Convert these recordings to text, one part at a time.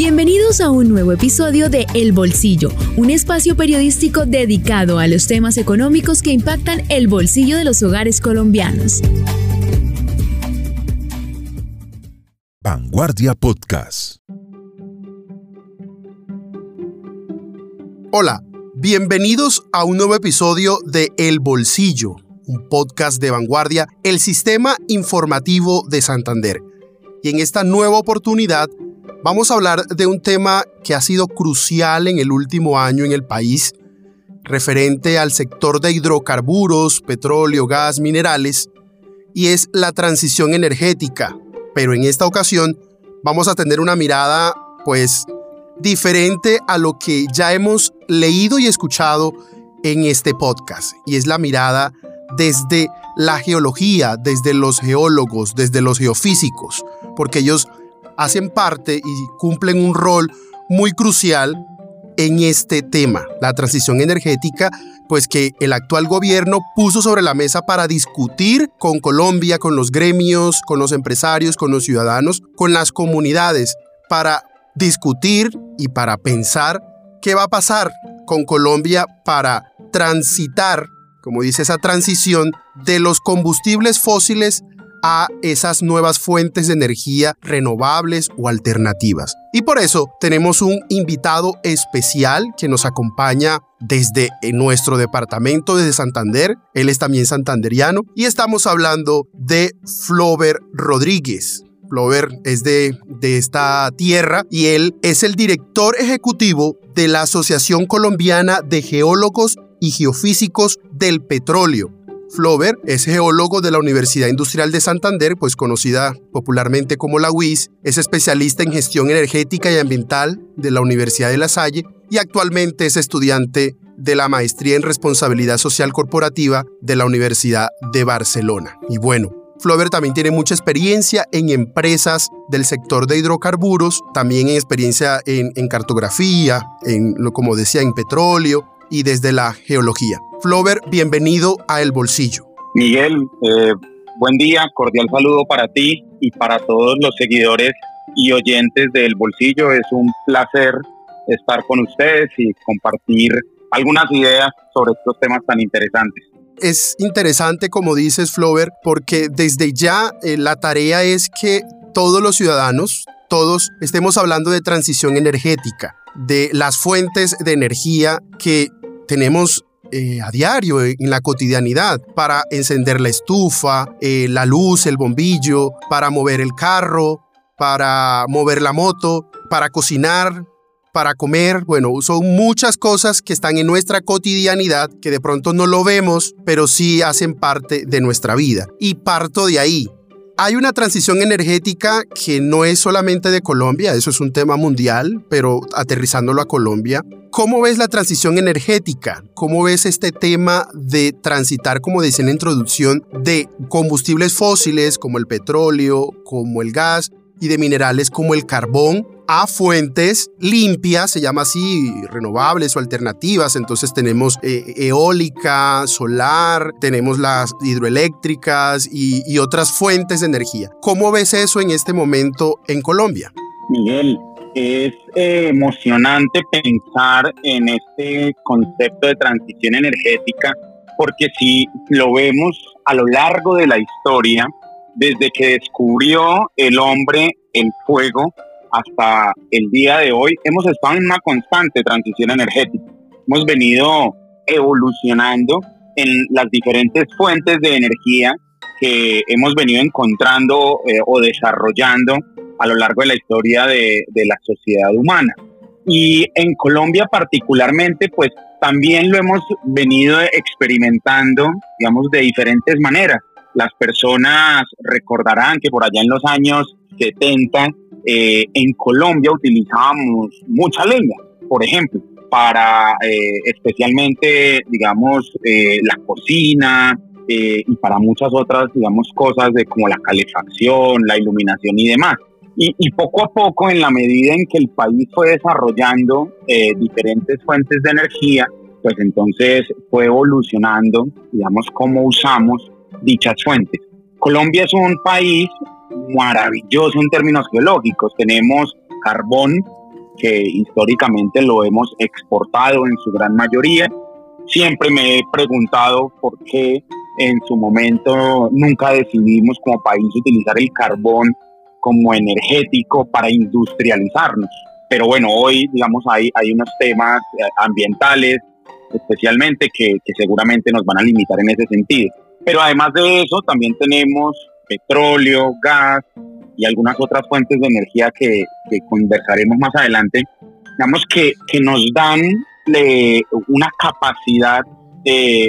Bienvenidos a un nuevo episodio de El Bolsillo, un espacio periodístico dedicado a los temas económicos que impactan el bolsillo de los hogares colombianos. Vanguardia Podcast. Hola, bienvenidos a un nuevo episodio de El Bolsillo, un podcast de Vanguardia, el sistema informativo de Santander. Y en esta nueva oportunidad vamos a hablar de un tema que ha sido crucial en el último año en el país, referente al sector de hidrocarburos, petróleo, gas, minerales, y es la transición energética. Pero en esta ocasión vamos a tener una mirada, pues, diferente a lo que ya hemos leído y escuchado en este podcast, y es la mirada desde la geología, desde los geólogos, desde los geofísicos, porque ellos hacen parte y cumplen un rol muy crucial en este tema, la transición energética, pues que el actual gobierno puso sobre la mesa para discutir con Colombia, con los gremios, con los empresarios, con los ciudadanos, con las comunidades, para discutir y para pensar qué va a pasar con Colombia para transitar, como dice esa transición, de los combustibles fósiles a esas nuevas fuentes de energía renovables o alternativas. Y por eso tenemos un invitado especial que nos acompaña desde nuestro departamento, desde Santander. Él es también santanderiano y estamos hablando de Flover Rodríguez. Flover es de, de esta tierra y él es el director ejecutivo de la Asociación Colombiana de Geólogos y Geofísicos del Petróleo. Flover es geólogo de la Universidad Industrial de Santander, pues conocida popularmente como la UIS, es especialista en gestión energética y ambiental de la Universidad de La Salle y actualmente es estudiante de la maestría en responsabilidad social corporativa de la Universidad de Barcelona. Y bueno, Flover también tiene mucha experiencia en empresas del sector de hidrocarburos, también en experiencia en, cartografía, en, como decía, en petróleo y desde la geología. Flover, bienvenido a El Bolsillo. Miguel, eh, buen día, cordial saludo para ti y para todos los seguidores y oyentes del Bolsillo. Es un placer estar con ustedes y compartir algunas ideas sobre estos temas tan interesantes. Es interesante, como dices, Flover, porque desde ya eh, la tarea es que todos los ciudadanos, todos estemos hablando de transición energética, de las fuentes de energía que tenemos eh, a diario en la cotidianidad para encender la estufa, eh, la luz, el bombillo, para mover el carro, para mover la moto, para cocinar, para comer. Bueno, son muchas cosas que están en nuestra cotidianidad que de pronto no lo vemos, pero sí hacen parte de nuestra vida. Y parto de ahí. Hay una transición energética que no es solamente de Colombia, eso es un tema mundial, pero aterrizándolo a Colombia. ¿Cómo ves la transición energética? ¿Cómo ves este tema de transitar, como decía en la introducción, de combustibles fósiles como el petróleo, como el gas y de minerales como el carbón a fuentes limpias, se llama así, renovables o alternativas. Entonces tenemos eh, eólica, solar, tenemos las hidroeléctricas y, otras fuentes de energía. ¿Cómo ves eso en este momento en Colombia? Miguel, es eh, emocionante pensar en este concepto de transición energética, porque si lo vemos a lo largo de la historia, desde que descubrió el hombre el fuego, hasta el día de hoy hemos estado en una constante transición energética. Hemos venido evolucionando en las diferentes fuentes de energía que hemos venido encontrando eh, o desarrollando a lo largo de la historia de, de la sociedad humana. Y en Colombia particularmente, pues también lo hemos venido experimentando, digamos, de diferentes maneras. Las personas recordarán que por allá en los años 70 eh, en Colombia utilizábamos mucha leña, por ejemplo, para eh, especialmente, digamos, eh, la cocina y para muchas otras, digamos, cosas de como la calefacción, la iluminación y demás. Y, poco a poco, en la medida en que el país fue desarrollando diferentes fuentes de energía, pues entonces fue evolucionando, digamos, cómo usamos dichas fuentes. Colombia es un país maravilloso en términos geológicos. Tenemos carbón que históricamente lo hemos exportado en su gran mayoría. Siempre me he preguntado por qué en su momento nunca decidimos como país utilizar el carbón como energético para industrializarnos. Pero bueno, hoy, digamos, hay, hay unos temas eh, ambientales especialmente que, que seguramente nos van a limitar en ese sentido. Pero además de eso, también tenemos petróleo, gas y algunas otras fuentes de energía que, que conversaremos más adelante, digamos que, que nos dan una capacidad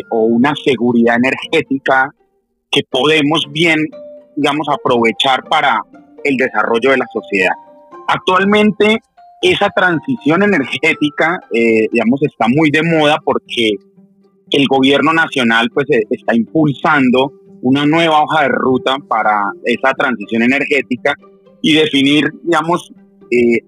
o una seguridad energética que podemos bien, digamos, aprovechar para el desarrollo de la sociedad. Actualmente esa transición energética, eh, digamos, está muy de moda porque el gobierno nacional pues eh, está impulsando una nueva hoja de ruta para esa transición energética y definir, digamos, eh,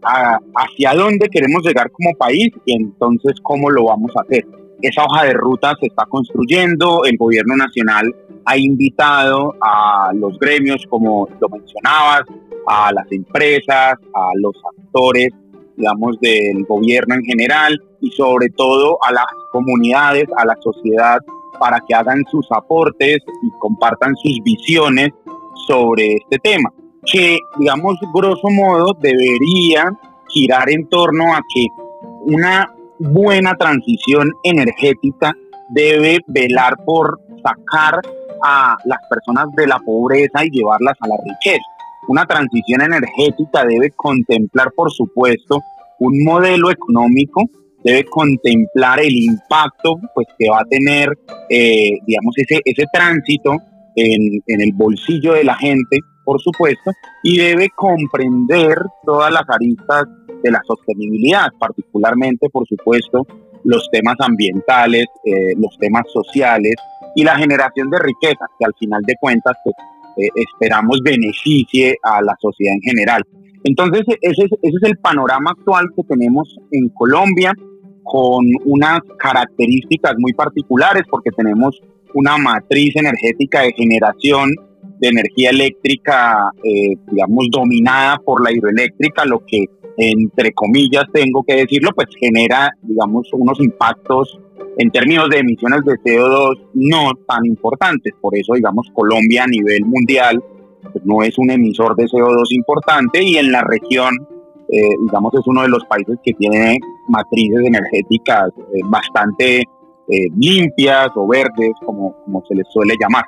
hacia dónde queremos llegar como país y entonces cómo lo vamos a hacer. Esa hoja de ruta se está construyendo, el gobierno nacional ha invitado a los gremios, como lo mencionabas, a las empresas, a los actores, digamos, del gobierno en general y sobre todo a las comunidades, a la sociedad, para que hagan sus aportes y compartan sus visiones sobre este tema, que, digamos, grosso modo debería girar en torno a que una buena transición energética debe velar por sacar a las personas de la pobreza y llevarlas a la riqueza. Una transición energética debe contemplar, por supuesto, un modelo económico, debe contemplar el impacto pues, que va a tener, eh, digamos, ese, ese tránsito en, en el bolsillo de la gente, por supuesto, y debe comprender todas las aristas de la sostenibilidad, particularmente, por supuesto, los temas ambientales, eh, los temas sociales y la generación de riqueza, que al final de cuentas pues, eh, esperamos beneficie a la sociedad en general. Entonces, ese es, el panorama actual que tenemos en Colombia, con unas características muy particulares, porque tenemos una matriz energética de generación de energía eléctrica, eh, digamos, dominada por la hidroeléctrica, lo que entre comillas tengo que decirlo, pues genera, digamos, unos impactos en términos de emisiones de CO2 no tan importantes. Por eso, digamos, Colombia a nivel mundial pues, no es un emisor de CO2 importante y en la región, eh, digamos, es uno de los países que tiene matrices energéticas eh, bastante eh, limpias o verdes, como, como se les suele llamar.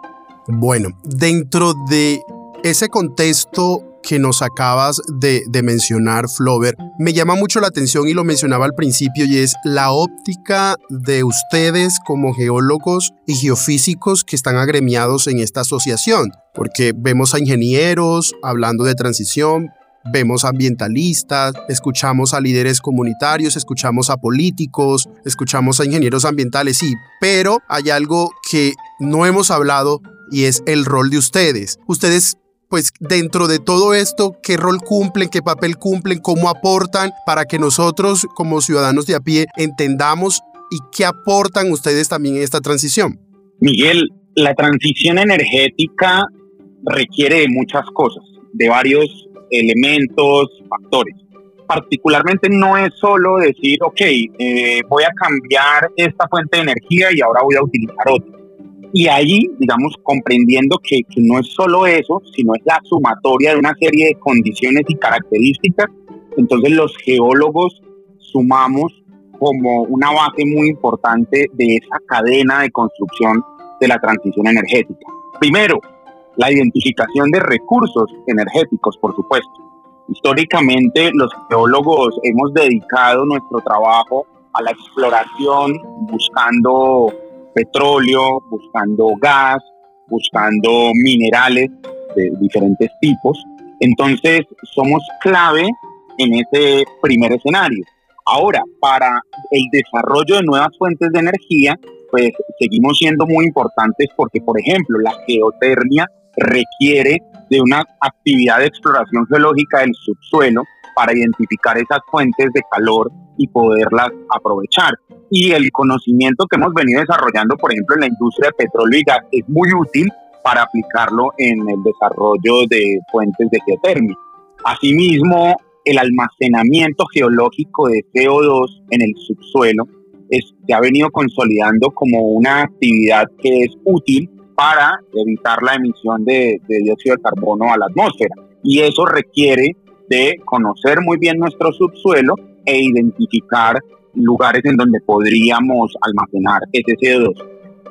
Bueno, dentro de ese contexto que nos acabas de, mencionar, Flover, me llama mucho la atención y lo mencionaba al principio y es la óptica de ustedes como geólogos y geofísicos que están agremiados en esta asociación, porque vemos a ingenieros hablando de transición, Vemos ambientalistas, escuchamos a líderes comunitarios, escuchamos a políticos, escuchamos a ingenieros ambientales, sí, pero hay algo que no hemos hablado y es el rol de ustedes. Ustedes pues dentro de todo esto, qué rol cumplen, qué papel cumplen, cómo aportan para que nosotros como ciudadanos de a pie entendamos y qué aportan ustedes también en esta transición. Miguel, la transición energética requiere de muchas cosas, de varios elementos, factores. Particularmente no es solo decir, ok, eh, voy a cambiar esta fuente de energía y ahora voy a utilizar otra y ahí, digamos, comprendiendo que, no es solo eso, sino es la sumatoria de una serie de condiciones y características, entonces los geólogos sumamos como una base muy importante de esa cadena de construcción de la transición energética. Primero, la identificación de recursos energéticos, por supuesto. Históricamente los geólogos hemos dedicado nuestro trabajo a la exploración buscando petróleo, buscando gas, buscando minerales de diferentes tipos. Entonces, somos clave en ese primer escenario. Ahora, para el desarrollo de nuevas fuentes de energía, pues seguimos siendo muy importantes porque, por ejemplo, la geotermia requiere de una actividad de exploración geológica del subsuelo para identificar esas fuentes de calor y poderlas aprovechar. Y el conocimiento que hemos venido desarrollando, por ejemplo, en la industria de petróleo y gas, es muy útil para aplicarlo en el desarrollo de fuentes de geotermia. Asimismo, el almacenamiento geológico de CO2 en el subsuelo se ha venido consolidando como una actividad que es útil para evitar la emisión de, de dióxido de carbono a la atmósfera. Y eso requiere de conocer muy bien nuestro subsuelo e identificar lugares en donde podríamos almacenar ese CO2,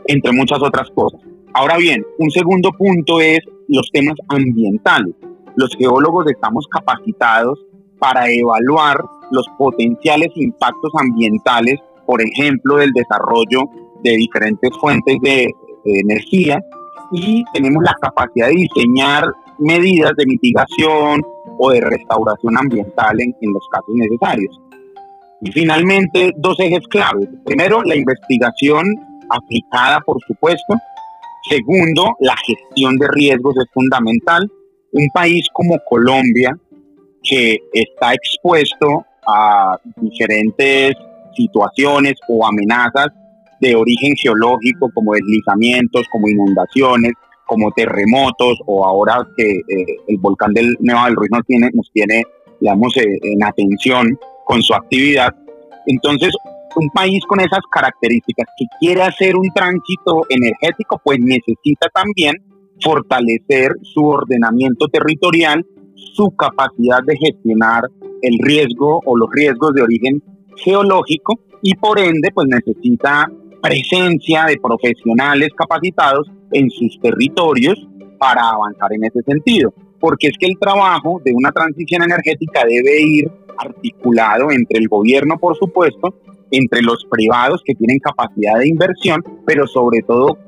entre muchas otras cosas. Ahora bien, un segundo punto es los temas ambientales. Los geólogos estamos capacitados para evaluar los potenciales impactos ambientales, por ejemplo, del desarrollo de diferentes fuentes de, energía y tenemos la capacidad de diseñar medidas de mitigación o de restauración ambiental en, en los casos necesarios. Y finalmente, dos ejes claves. Primero, la investigación aplicada, por supuesto. Segundo, la gestión de riesgos es fundamental. Un país como Colombia, que está expuesto a diferentes situaciones o amenazas de origen geológico, como deslizamientos, como inundaciones, como terremotos, o ahora que eh, el volcán del Nevado del Ruiz nos tiene, nos tiene digamos, eh, en atención con su actividad. Entonces, un país con esas características que quiere hacer un tránsito energético, pues necesita también fortalecer su ordenamiento territorial, su capacidad de gestionar el riesgo o los riesgos de origen geológico y por ende pues necesita presencia de profesionales capacitados en sus territorios para avanzar en ese sentido. Porque es que el trabajo de una transición energética debe ir articulado entre el gobierno, por supuesto, entre los privados que tienen capacidad de inversión, pero sobre todo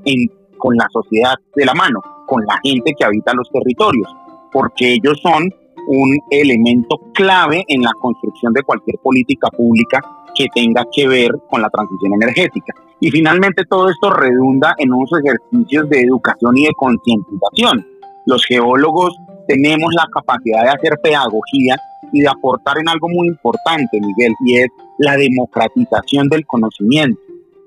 con la sociedad de la mano, con la gente que habita los territorios, porque ellos son un elemento clave en la construcción de cualquier política pública que tenga que ver con la transición energética. Y finalmente todo esto redunda en unos ejercicios de educación y de concientización. Los geólogos tenemos la capacidad de hacer pedagogía y de aportar en algo muy importante, Miguel, y es la democratización del conocimiento.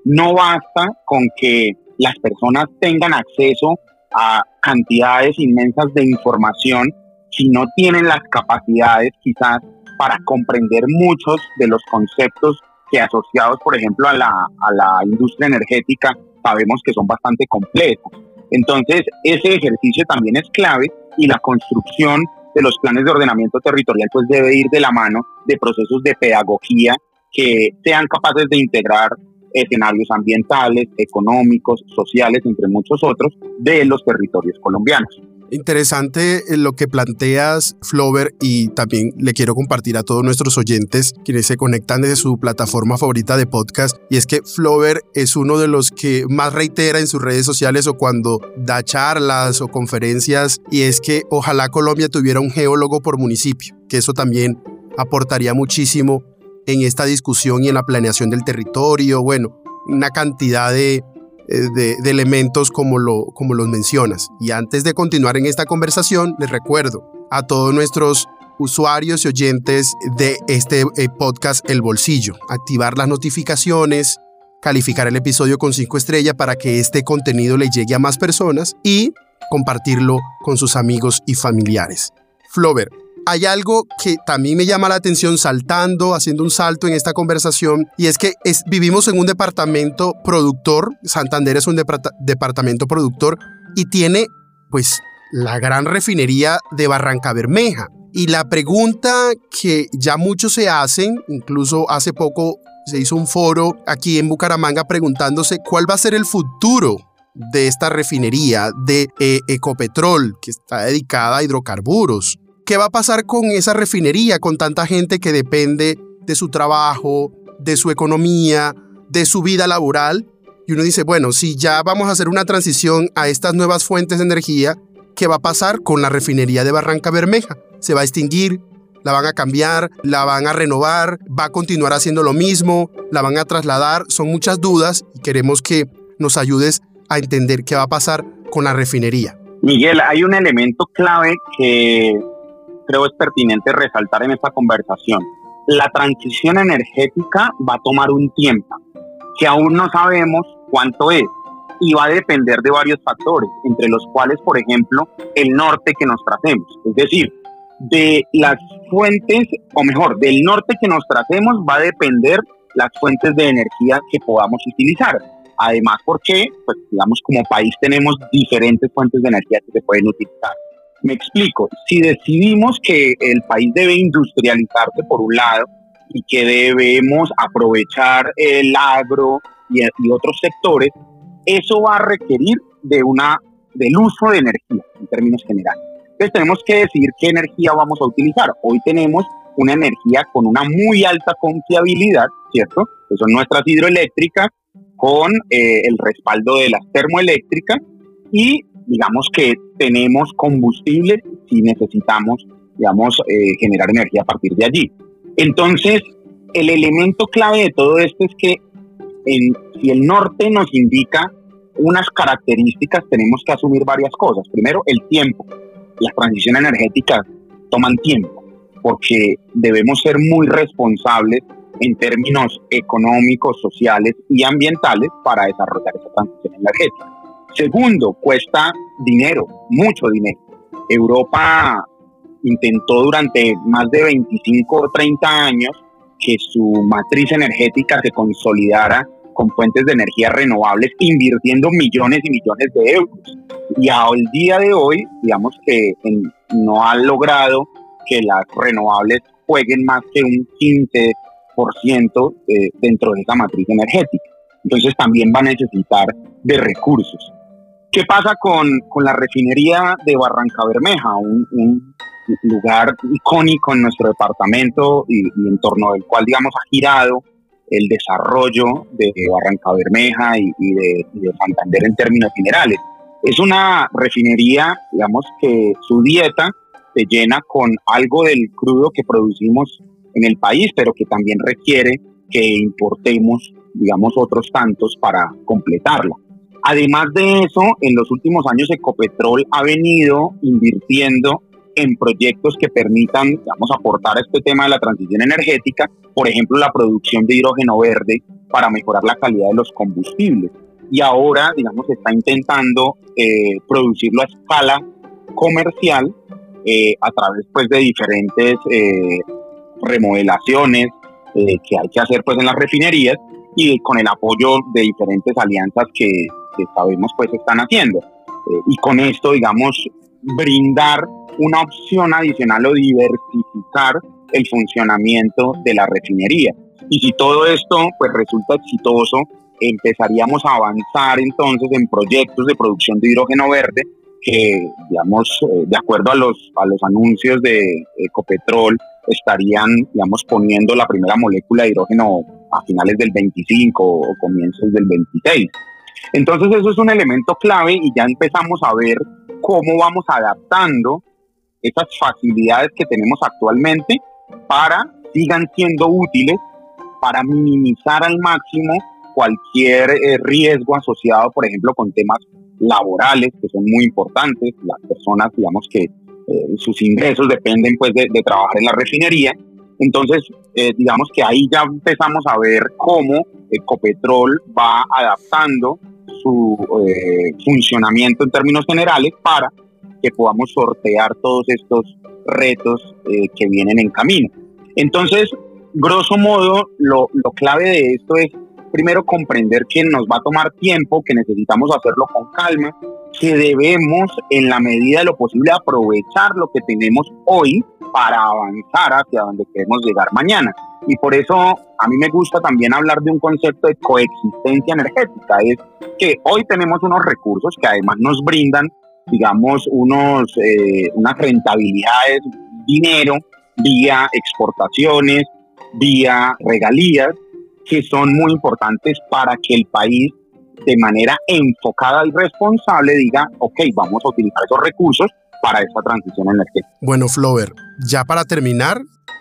No basta con que las personas tengan acceso a cantidades inmensas de información si no tienen las capacidades quizás para comprender muchos de los conceptos que asociados, por ejemplo, a la, a la industria energética, sabemos que son bastante complejos. Entonces, ese ejercicio también es clave y la construcción de los planes de ordenamiento territorial pues debe ir de la mano de procesos de pedagogía que sean capaces de integrar escenarios ambientales, económicos, sociales, entre muchos otros, de los territorios colombianos. Interesante eh, lo que planteas, Flover, y también le quiero compartir a todos nuestros oyentes quienes se conectan desde su plataforma favorita de podcast. Y es que Flover es uno de los que más reitera en sus redes sociales o cuando da charlas o conferencias, y es que ojalá Colombia tuviera un geólogo por municipio, que eso también aportaría muchísimo en esta discusión y en la planeación del territorio. Bueno, una cantidad de eh, de, elementos como, lo, como los mencionas. Y antes de continuar en esta conversación, les recuerdo a todos nuestros usuarios y oyentes de este eh, podcast El Bolsillo, activar las notificaciones, calificar el episodio con cinco estrellas para que este contenido le llegue a más personas y compartirlo con sus amigos y familiares. Flover, hay algo que también me llama la atención saltando, haciendo un salto en esta conversación, y es que vivimos en un departamento productor, Santander es un departamento productor y tiene pues la gran refinería de Barranca Bermeja. Y la pregunta que ya muchos se hacen, incluso hace poco se hizo un foro aquí en Bucaramanga preguntándose cuál va a ser el futuro de esta refinería de eh, Ecopetrol, que está dedicada a hidrocarburos. ¿Qué va a pasar con esa refinería, con tanta gente que depende de su trabajo, de su economía, de su vida laboral? Y uno dice, bueno, si ya vamos a hacer una transición a estas nuevas fuentes de energía, ¿qué va a pasar con la refinería de Barranca Bermeja? ¿Se va a extinguir? ¿La van a cambiar? ¿La van a renovar? ¿Va a continuar haciendo lo mismo? ¿La van a trasladar? Son muchas dudas y queremos que nos ayudes a entender qué va a pasar con la refinería. Miguel, hay un elemento clave que creo es pertinente resaltar en esta conversación. La transición energética va a tomar un tiempo que aún no sabemos cuánto es y va a depender de varios factores, entre los cuales, por ejemplo, el norte que nos tracemos. Es decir, de las fuentes, o mejor, del norte que nos tratemos va a depender las fuentes de energía que podamos utilizar. Además, porque, pues, digamos, como país tenemos diferentes fuentes de energía que se pueden utilizar. Me explico, si decidimos que el país debe industrializarse por un lado y que debemos aprovechar el agro y, y otros sectores, eso va a requerir de una, del uso de energía en términos generales. Entonces tenemos que decidir qué energía vamos a utilizar. Hoy tenemos una energía con una muy alta confiabilidad, ¿cierto? Que son nuestras hidroeléctricas con eh, el respaldo de las termoeléctricas y digamos que tenemos combustible si necesitamos, digamos, eh, generar energía a partir de allí. Entonces, el elemento clave de todo esto es que en, si el norte nos indica unas características, tenemos que asumir varias cosas. Primero, el tiempo. Las transiciones energéticas toman tiempo porque debemos ser muy responsables en términos económicos, sociales y ambientales para desarrollar esa transición energética. Segundo, cuesta dinero, mucho dinero. Europa intentó durante más de 25 o 30 años que su matriz energética se consolidara con fuentes de energía renovables, invirtiendo millones y millones de euros. Y al día de hoy, digamos que no ha logrado que las renovables jueguen más que un 15% eh, dentro de esa matriz energética. Entonces también va a necesitar de recursos. ¿Qué pasa con, con la refinería de Barranca Bermeja? Un, lugar icónico en nuestro departamento y, en torno del cual, digamos, ha girado el desarrollo de Barranca Bermeja y, de, de, Santander en términos generales. Es una refinería, digamos, que su dieta se llena con algo del crudo que producimos en el país, pero que también requiere que importemos, digamos, otros tantos para completarla. Además de eso, en los últimos años Ecopetrol ha venido invirtiendo en proyectos que permitan, digamos, aportar a este tema de la transición energética, por ejemplo, la producción de hidrógeno verde para mejorar la calidad de los combustibles. Y ahora, digamos, está intentando eh, producirlo a escala comercial eh, a través pues, de diferentes eh, remodelaciones que hay que hacer pues, en las refinerías y con el apoyo de diferentes alianzas que, que sabemos pues están haciendo. y con esto, digamos, brindar una opción adicional o diversificar el funcionamiento de la refinería. Y si todo esto pues resulta exitoso, empezaríamos a avanzar entonces en proyectos de producción de hidrógeno verde que, digamos, eh, de acuerdo a los, a los anuncios de Ecopetrol, estarían, digamos, poniendo la primera molécula de hidrógeno a finales del 25 o comienzos del 26. Entonces eso es un elemento clave y ya empezamos a ver cómo vamos adaptando esas facilidades que tenemos actualmente para sigan siendo útiles para minimizar al máximo cualquier eh, riesgo asociado, por ejemplo, con temas laborales que son muy importantes. Las personas, digamos que eh, sus ingresos dependen pues de, trabajar en la refinería. Entonces, eh, digamos que ahí ya empezamos a ver cómo Ecopetrol va adaptando su funcionamiento en términos generales para que podamos sortear todos estos retos eh, que vienen en camino. Entonces, grosso modo, lo, lo clave de esto es primero comprender que nos va a tomar tiempo, que necesitamos hacerlo con calma, que debemos en la medida de lo posible aprovechar lo que tenemos hoy para avanzar hacia donde queremos llegar mañana. Y por eso a mí me gusta también hablar de un concepto de coexistencia energética, es que hoy tenemos unos recursos que además nos brindan digamos, unos, eh, unas rentabilidades, dinero, vía exportaciones, vía regalías, que son muy importantes para que el país de manera enfocada y responsable diga, ok, vamos a utilizar esos recursos para esa transición energética. Bueno, Flover, ya para terminar,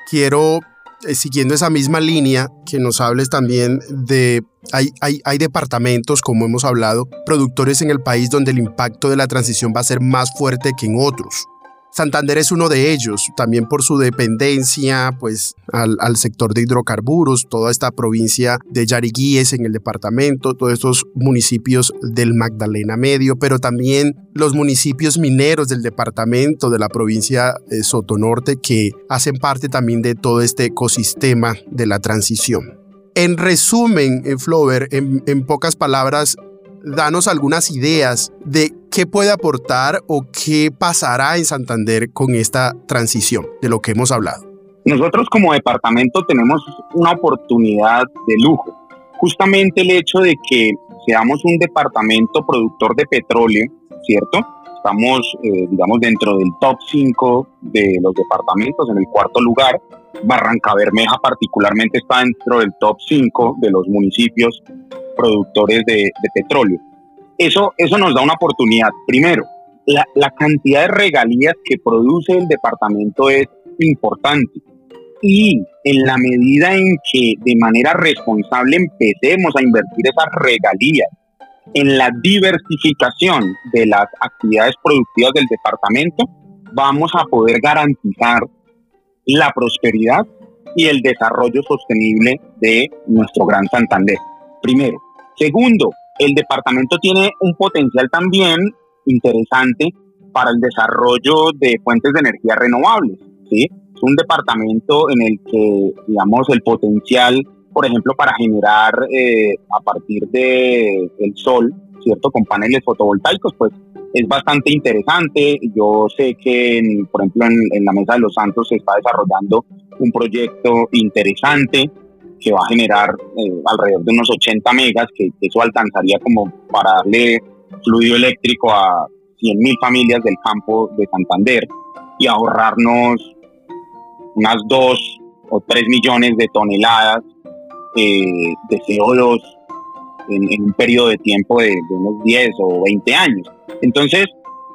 quiero eh, siguiendo esa misma línea, que nos hables también de, hay, hay, hay, departamentos, como hemos hablado, productores en el país donde el impacto de la transición va a ser más fuerte que en otros. Santander es uno de ellos, también por su dependencia pues, al, sector de hidrocarburos, toda esta provincia de Yariguíes en el departamento, todos estos municipios del Magdalena Medio, pero también los municipios mineros del departamento de la provincia de Sotonorte que hacen parte también de todo este ecosistema de la transición. En resumen, en Flover, en pocas palabras, danos algunas ideas de qué puede aportar o qué pasará en Santander con esta transición de lo que hemos hablado. Nosotros como departamento tenemos una oportunidad de lujo. Justamente el hecho de que seamos un departamento productor de petróleo, ¿cierto? Estamos, eh, digamos, dentro del top 5 de los departamentos, en el cuarto lugar. Barranca Bermeja particularmente está dentro del top 5 de los municipios productores de, petróleo. Eso, eso nos da una oportunidad. Primero, la, la cantidad de regalías que produce el departamento es importante y en la medida en que de manera responsable empecemos a invertir esas regalías en la diversificación de las actividades productivas del departamento, vamos a poder garantizar la prosperidad y el desarrollo sostenible de nuestro Gran Santander. Primero. Segundo, el departamento tiene un potencial también interesante para el desarrollo de fuentes de energía renovables. ¿sí? Es un departamento en el que, digamos, el potencial, por ejemplo, para generar eh, a partir el sol, ¿cierto? Con paneles fotovoltaicos, pues es bastante interesante. Yo sé que, por ejemplo, en, la Mesa de los Santos se está desarrollando un proyecto interesante que va a generar eh, alrededor de unos 80 megas, que, eso alcanzaría como para darle fluido eléctrico a 100.000 familias del campo de Santander y ahorrarnos unas 2 o 3 millones de toneladas eh, de CO2 en, un periodo de tiempo de, unos 10 o 20 años. Entonces,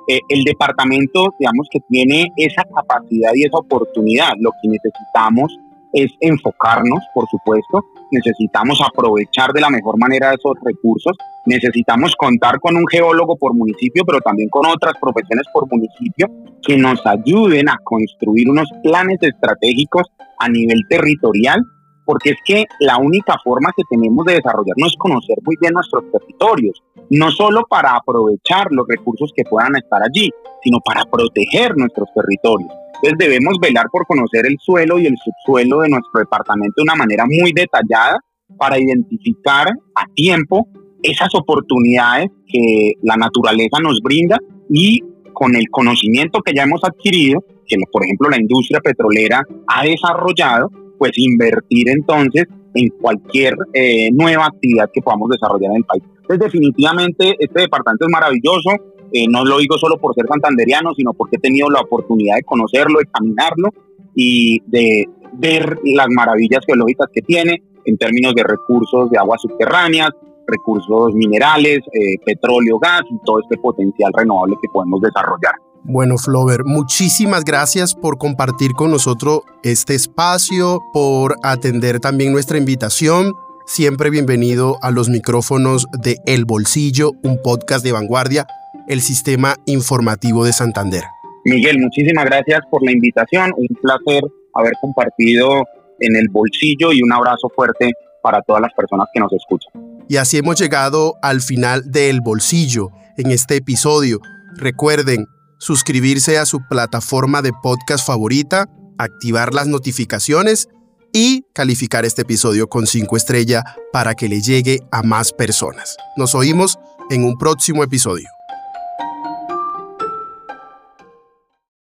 eh, el departamento, digamos que tiene esa capacidad y esa oportunidad. Lo que necesitamos es enfocarnos, por supuesto, necesitamos aprovechar de la mejor manera esos recursos, necesitamos contar con un geólogo por municipio, pero también con otras profesiones por municipio que nos ayuden a construir unos planes estratégicos a nivel territorial, porque es que la única forma que tenemos de desarrollarnos es conocer muy bien nuestros territorios, no solo para aprovechar los recursos que puedan estar allí, sino para proteger nuestros territorios. Entonces debemos velar por conocer el suelo y el subsuelo de nuestro departamento de una manera muy detallada para identificar a tiempo esas oportunidades que la naturaleza nos brinda y con el conocimiento que ya hemos adquirido, que por ejemplo la industria petrolera ha desarrollado, pues invertir entonces en cualquier eh, nueva actividad que podamos desarrollar en el país. Entonces definitivamente este departamento es maravilloso, eh, no lo digo solo por ser santanderiano, sino porque he tenido la oportunidad de conocerlo, de caminarlo y de ver las maravillas geológicas que tiene en términos de recursos de aguas subterráneas, recursos minerales, eh, petróleo, gas y todo este potencial renovable que podemos desarrollar. Bueno, Flover, muchísimas gracias por compartir con nosotros este espacio, por atender también nuestra invitación. Siempre bienvenido a los micrófonos de El Bolsillo, un podcast de vanguardia el Sistema Informativo de Santander. Miguel, muchísimas gracias por la invitación. Un placer haber compartido en el bolsillo y un abrazo fuerte para todas las personas que nos escuchan. Y así hemos llegado al final del bolsillo en este episodio. Recuerden suscribirse a su plataforma de podcast favorita, activar las notificaciones y calificar este episodio con 5 estrellas para que le llegue a más personas. Nos oímos en un próximo episodio.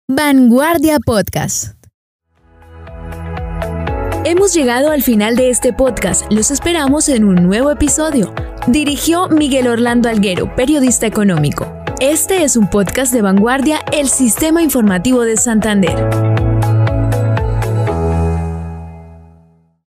Vanguardia Podcast. Hemos llegado al final de este podcast. Los esperamos en un nuevo episodio. Dirigió Miguel Orlando Alguero, periodista económico. Este es un podcast de vanguardia, el Sistema Informativo de Santander.